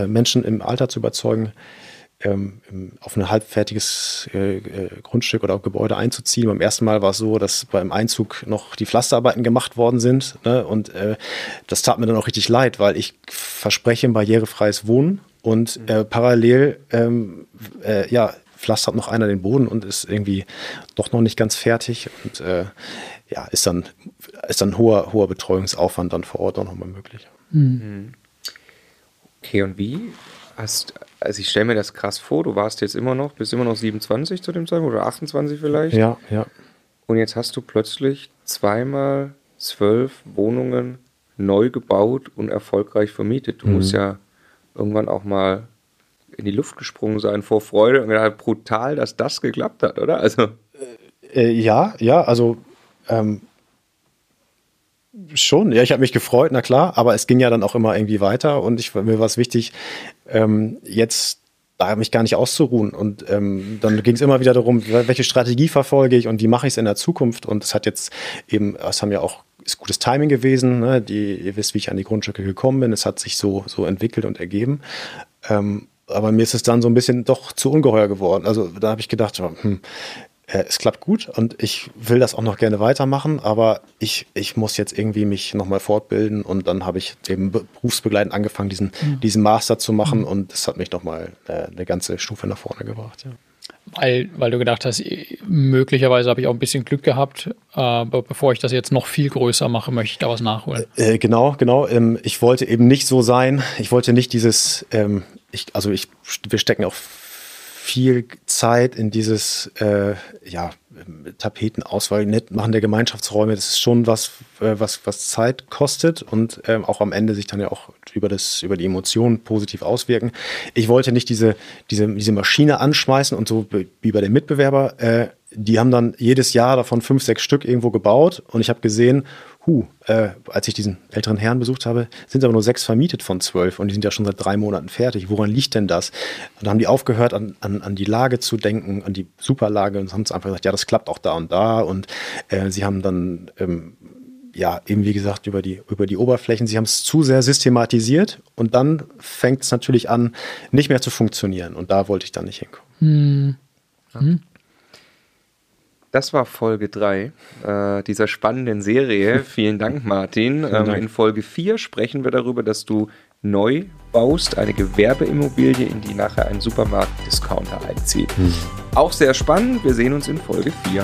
Menschen im Alter zu überzeugen, ähm, auf ein halbfertiges äh, äh, Grundstück oder Gebäude einzuziehen. Beim ersten Mal war es so, dass beim Einzug noch die Pflasterarbeiten gemacht worden sind. Ne? Und äh, das tat mir dann auch richtig leid, weil ich verspreche ein barrierefreies Wohnen und mhm. äh, parallel ähm, äh, ja, pflastert noch einer den Boden und ist irgendwie doch noch nicht ganz fertig. Und äh, ja, ist dann, ist dann hoher, hoher Betreuungsaufwand dann vor Ort auch nochmal möglich. Mhm. Okay, und wie hast, also ich stelle mir das krass vor, du warst jetzt immer noch, bist immer noch 27 zu dem Zeitpunkt oder 28 vielleicht. Ja, ja. Und jetzt hast du plötzlich zweimal zwölf Wohnungen neu gebaut und erfolgreich vermietet. Du mhm. musst ja irgendwann auch mal in die Luft gesprungen sein vor Freude und gedacht, brutal, dass das geklappt hat, oder? Also äh, ja, ja, also ähm, Schon, ja, ich habe mich gefreut, na klar, aber es ging ja dann auch immer irgendwie weiter und ich, mir war es wichtig, ähm, jetzt da mich gar nicht auszuruhen. Und ähm, dann ging es immer wieder darum, welche Strategie verfolge ich und wie mache ich es in der Zukunft. Und es hat jetzt eben, es haben ja auch ist gutes Timing gewesen. Ne? Die, ihr wisst, wie ich an die Grundstücke gekommen bin. Es hat sich so, so entwickelt und ergeben. Ähm, aber mir ist es dann so ein bisschen doch zu ungeheuer geworden. Also da habe ich gedacht, hm, äh, es klappt gut und ich will das auch noch gerne weitermachen, aber ich, ich muss jetzt irgendwie mich nochmal fortbilden und dann habe ich eben berufsbegleitend angefangen, diesen, mhm. diesen Master zu machen mhm. und das hat mich nochmal äh, eine ganze Stufe nach vorne gebracht. Ja. Weil, weil du gedacht hast, möglicherweise habe ich auch ein bisschen Glück gehabt, aber bevor ich das jetzt noch viel größer mache, möchte ich da was nachholen. Äh, genau, genau. Ähm, ich wollte eben nicht so sein. Ich wollte nicht dieses, ähm, ich, also ich, wir stecken auch viel Zeit in dieses äh, ja, Tapetenauswahl, nett machen der Gemeinschaftsräume. Das ist schon was, äh, was, was Zeit kostet und ähm, auch am Ende sich dann ja auch über, das, über die Emotionen positiv auswirken. Ich wollte nicht diese, diese, diese Maschine anschmeißen und so wie bei dem Mitbewerber. Äh, die haben dann jedes Jahr davon fünf, sechs Stück irgendwo gebaut und ich habe gesehen, hu, äh, als ich diesen älteren Herrn besucht habe, sind aber nur sechs vermietet von zwölf und die sind ja schon seit drei Monaten fertig. Woran liegt denn das? Und dann haben die aufgehört, an, an, an die Lage zu denken, an die Superlage und haben es einfach gesagt, ja, das klappt auch da und da. Und äh, sie haben dann, ähm, ja, eben wie gesagt, über die, über die Oberflächen, sie haben es zu sehr systematisiert und dann fängt es natürlich an, nicht mehr zu funktionieren. Und da wollte ich dann nicht hinkommen. Hm. Ja. Das war Folge 3 äh, dieser spannenden Serie. Vielen Dank, Martin. Vielen ähm, Dank. in Folge 4 sprechen wir darüber, dass du neu baust, eine Gewerbeimmobilie, in die nachher ein Supermarkt-Discounter einzieht. Mhm. Auch sehr spannend. Wir sehen uns in Folge 4.